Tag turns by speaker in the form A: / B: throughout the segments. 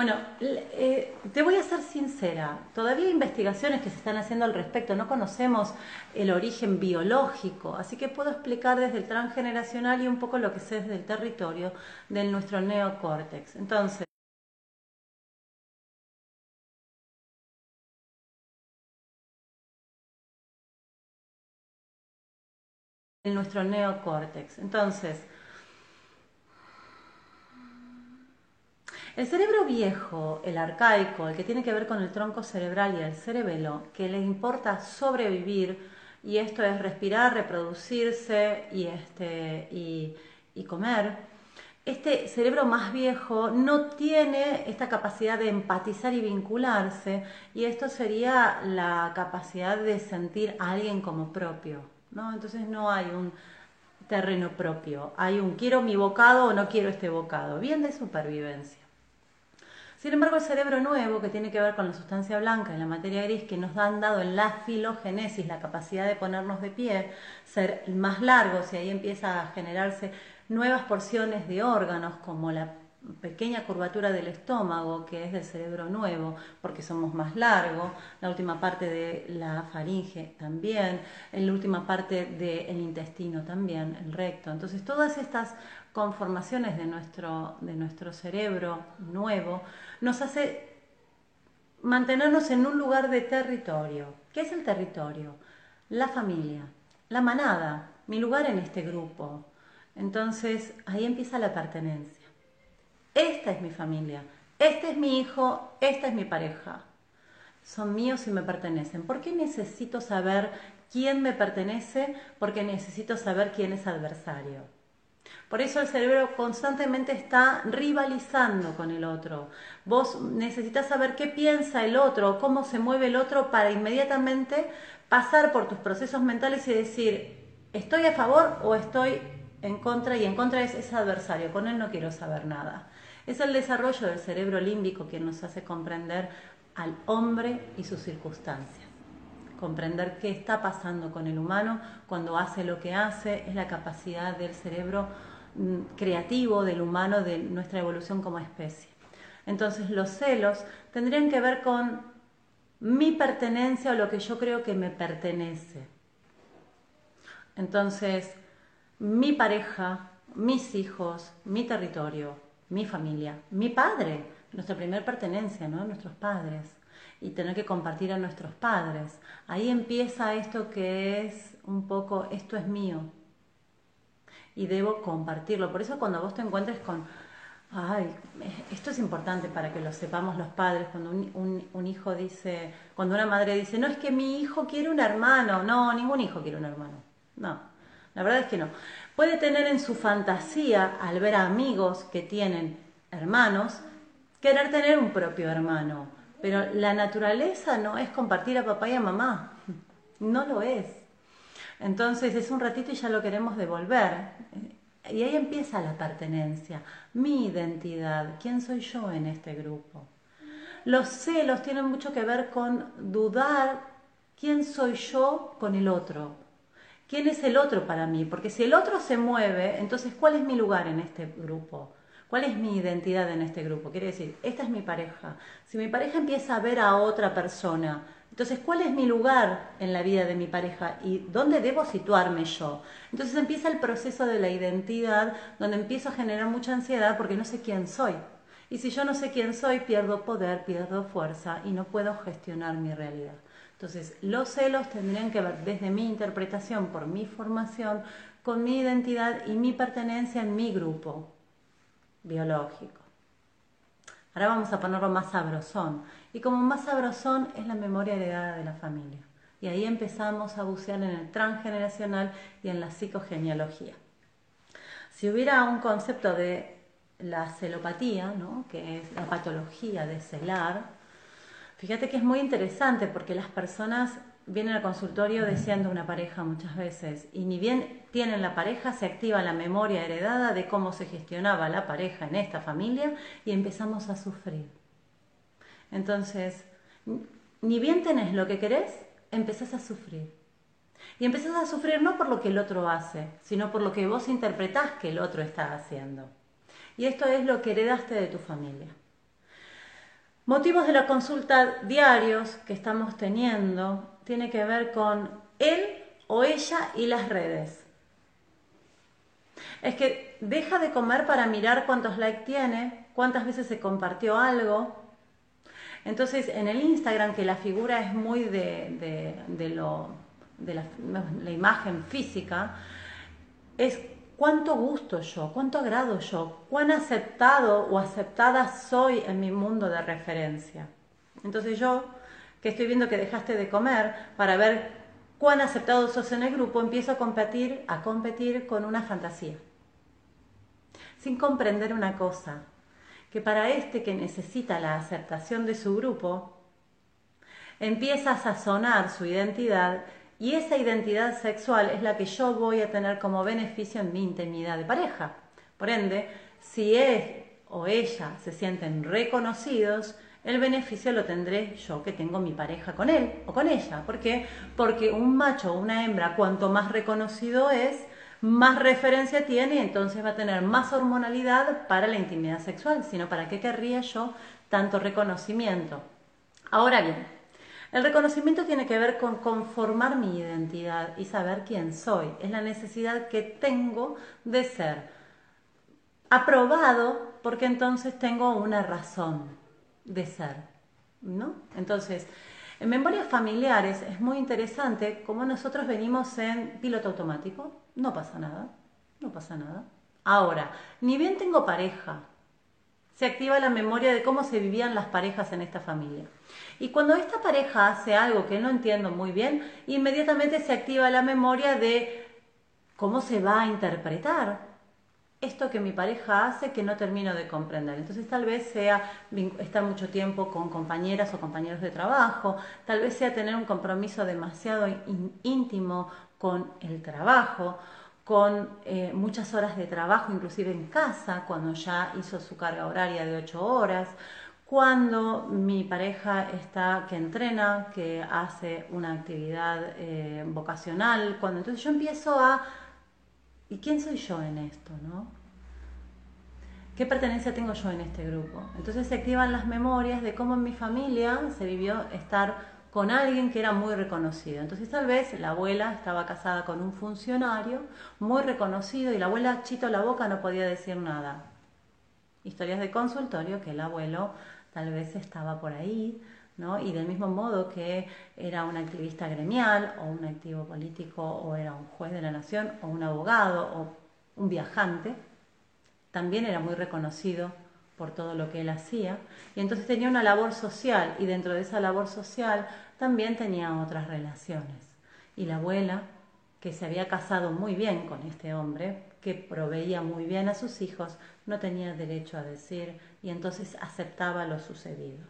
A: Bueno, eh, te voy a ser sincera, todavía hay investigaciones que se están haciendo al respecto, no conocemos el origen biológico, así que puedo explicar desde el transgeneracional y un poco lo que sé desde el territorio de nuestro neocórtex. Entonces, en nuestro neocórtex. Entonces, el cerebro viejo, el arcaico, el que tiene que ver con el tronco cerebral y el cerebelo, que le importa sobrevivir, y esto es respirar, reproducirse y, este, y, y comer, este cerebro más viejo no tiene esta capacidad de empatizar y vincularse, y esto sería la capacidad de sentir a alguien como propio. ¿no? Entonces no hay un terreno propio, hay un quiero mi bocado o no quiero este bocado, bien de supervivencia. Sin embargo, el cerebro nuevo, que tiene que ver con la sustancia blanca y la materia gris, que nos han dado en la filogénesis la capacidad de ponernos de pie, ser más largos y ahí empieza a generarse nuevas porciones de órganos como la pequeña curvatura del estómago, que es del cerebro nuevo, porque somos más largos, la última parte de la faringe también, la última parte del intestino también, el recto. Entonces, todas estas conformaciones de nuestro, de nuestro cerebro nuevo nos hace mantenernos en un lugar de territorio. ¿Qué es el territorio? La familia, la manada, mi lugar en este grupo. Entonces, ahí empieza la pertenencia. Esta es mi familia, este es mi hijo, esta es mi pareja. Son míos y me pertenecen. ¿Por qué necesito saber quién me pertenece? Porque necesito saber quién es adversario. Por eso el cerebro constantemente está rivalizando con el otro. Vos necesitas saber qué piensa el otro, cómo se mueve el otro para inmediatamente pasar por tus procesos mentales y decir, estoy a favor o estoy en contra y en contra es ese adversario, con él no quiero saber nada. Es el desarrollo del cerebro límbico que nos hace comprender al hombre y sus circunstancias. Comprender qué está pasando con el humano cuando hace lo que hace es la capacidad del cerebro mm, creativo del humano, de nuestra evolución como especie. Entonces los celos tendrían que ver con mi pertenencia o lo que yo creo que me pertenece. Entonces, mi pareja, mis hijos, mi territorio, mi familia, mi padre, nuestra primer pertenencia, ¿no? Nuestros padres. Y tener que compartir a nuestros padres. Ahí empieza esto que es un poco, esto es mío. Y debo compartirlo. Por eso cuando vos te encuentres con, ay, esto es importante para que lo sepamos los padres, cuando un, un hijo dice, cuando una madre dice, no es que mi hijo quiere un hermano. No, ningún hijo quiere un hermano. No, la verdad es que no. Puede tener en su fantasía, al ver a amigos que tienen hermanos, querer tener un propio hermano. Pero la naturaleza no es compartir a papá y a mamá. No lo es. Entonces es un ratito y ya lo queremos devolver. Y ahí empieza la pertenencia, mi identidad, quién soy yo en este grupo. Los celos tienen mucho que ver con dudar quién soy yo con el otro. ¿Quién es el otro para mí? Porque si el otro se mueve, entonces ¿cuál es mi lugar en este grupo? ¿Cuál es mi identidad en este grupo? Quiere decir, esta es mi pareja. Si mi pareja empieza a ver a otra persona, entonces ¿cuál es mi lugar en la vida de mi pareja y dónde debo situarme yo? Entonces empieza el proceso de la identidad donde empiezo a generar mucha ansiedad porque no sé quién soy. Y si yo no sé quién soy, pierdo poder, pierdo fuerza y no puedo gestionar mi realidad. Entonces, los celos tendrían que ver desde mi interpretación, por mi formación, con mi identidad y mi pertenencia en mi grupo biológico. Ahora vamos a ponerlo más sabrosón. Y como más sabrosón es la memoria heredada de la familia. Y ahí empezamos a bucear en el transgeneracional y en la psicogenealogía. Si hubiera un concepto de la celopatía, ¿no? que es la patología de celar, Fíjate que es muy interesante porque las personas vienen al consultorio deseando una pareja muchas veces y ni bien tienen la pareja se activa la memoria heredada de cómo se gestionaba la pareja en esta familia y empezamos a sufrir. Entonces, ni bien tenés lo que querés, empezás a sufrir. Y empezás a sufrir no por lo que el otro hace, sino por lo que vos interpretás que el otro está haciendo. Y esto es lo que heredaste de tu familia. Motivos de la consulta diarios que estamos teniendo tiene que ver con él o ella y las redes. Es que deja de comer para mirar cuántos likes tiene, cuántas veces se compartió algo. Entonces, en el Instagram, que la figura es muy de, lo, de la, imagen física, es cuánto gusto yo, cuánto agrado yo, cuán aceptado o aceptada soy en mi mundo de referencia. Entonces yo, que estoy viendo que dejaste de comer para ver cuán aceptado sos en el grupo, empiezo a competir, a competir con una fantasía sin comprender una cosa, que para este que necesita la aceptación de su grupo, empieza a sazonar su identidad y esa identidad sexual es la que yo voy a tener como beneficio en mi intimidad de pareja. Por ende, si él o ella se sienten reconocidos, el beneficio lo tendré yo que tengo mi pareja con él o con ella. ¿Por qué? Porque un macho o una hembra, cuanto más reconocido es, más referencia tiene y entonces va a tener más hormonalidad para la intimidad sexual, sino para qué querría yo tanto reconocimiento. Ahora bien, el reconocimiento tiene que ver con conformar mi identidad y saber quién soy. Es la necesidad que tengo de ser aprobado porque entonces tengo una razón de ser, ¿no? Entonces, en memorias familiares es muy interesante cómo nosotros venimos en piloto automático, no pasa nada, no pasa nada. Ahora, ni bien tengo pareja, se activa la memoria de cómo se vivían las parejas en esta familia. Y cuando esta pareja hace algo que no entiendo muy bien, inmediatamente se activa la memoria de cómo se va a interpretar esto que mi pareja hace que no termino de comprender. Entonces tal vez sea estar mucho tiempo con compañeras o compañeros de trabajo, tal vez sea tener un compromiso demasiado íntimo con el trabajo, con eh, muchas horas de trabajo, inclusive en casa, cuando ya hizo su carga horaria de ocho horas, cuando mi pareja está que entrena, que hace una actividad eh, vocacional, cuando entonces yo empiezo a ¿Y quién soy yo en esto, no? ¿Qué pertenencia tengo yo en este grupo? Entonces se activan las memorias de cómo en mi familia se vivió estar con alguien que era muy reconocido. Entonces tal vez la abuela estaba casada con un funcionario muy reconocido y la abuela chito la boca no podía decir nada. Historias de consultorio que el abuelo tal vez estaba por ahí, y del mismo modo que era un activista gremial o un activo político o era un juez de la nación o un abogado o un viajante, también era muy reconocido por todo lo que él hacía y entonces tenía una labor social y dentro de esa labor social también tenía otras relaciones. Y la abuela, que se había casado muy bien con este hombre, que proveía muy bien a sus hijos, no tenía derecho a decir y entonces aceptaba lo sucedido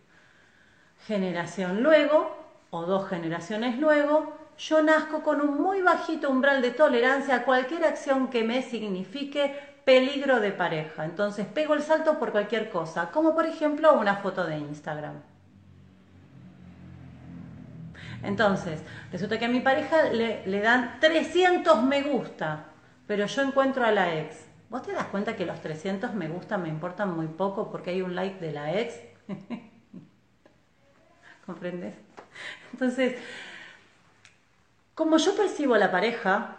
A: generación luego, o dos generaciones luego, yo nazco con un muy bajito umbral de tolerancia a cualquier acción que me signifique peligro de pareja. Entonces pego el salto por cualquier cosa, como por ejemplo una foto de Instagram. Entonces, resulta que a mi pareja le, le, dan 300 me gusta, pero yo encuentro a la ex. ¿Vos te das cuenta que los 300 me gusta me importan muy poco porque hay un like de la ex? ¿comprendes? Entonces, como yo percibo la pareja,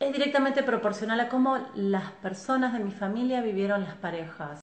A: es directamente proporcional a cómo las personas de mi familia vivieron las parejas.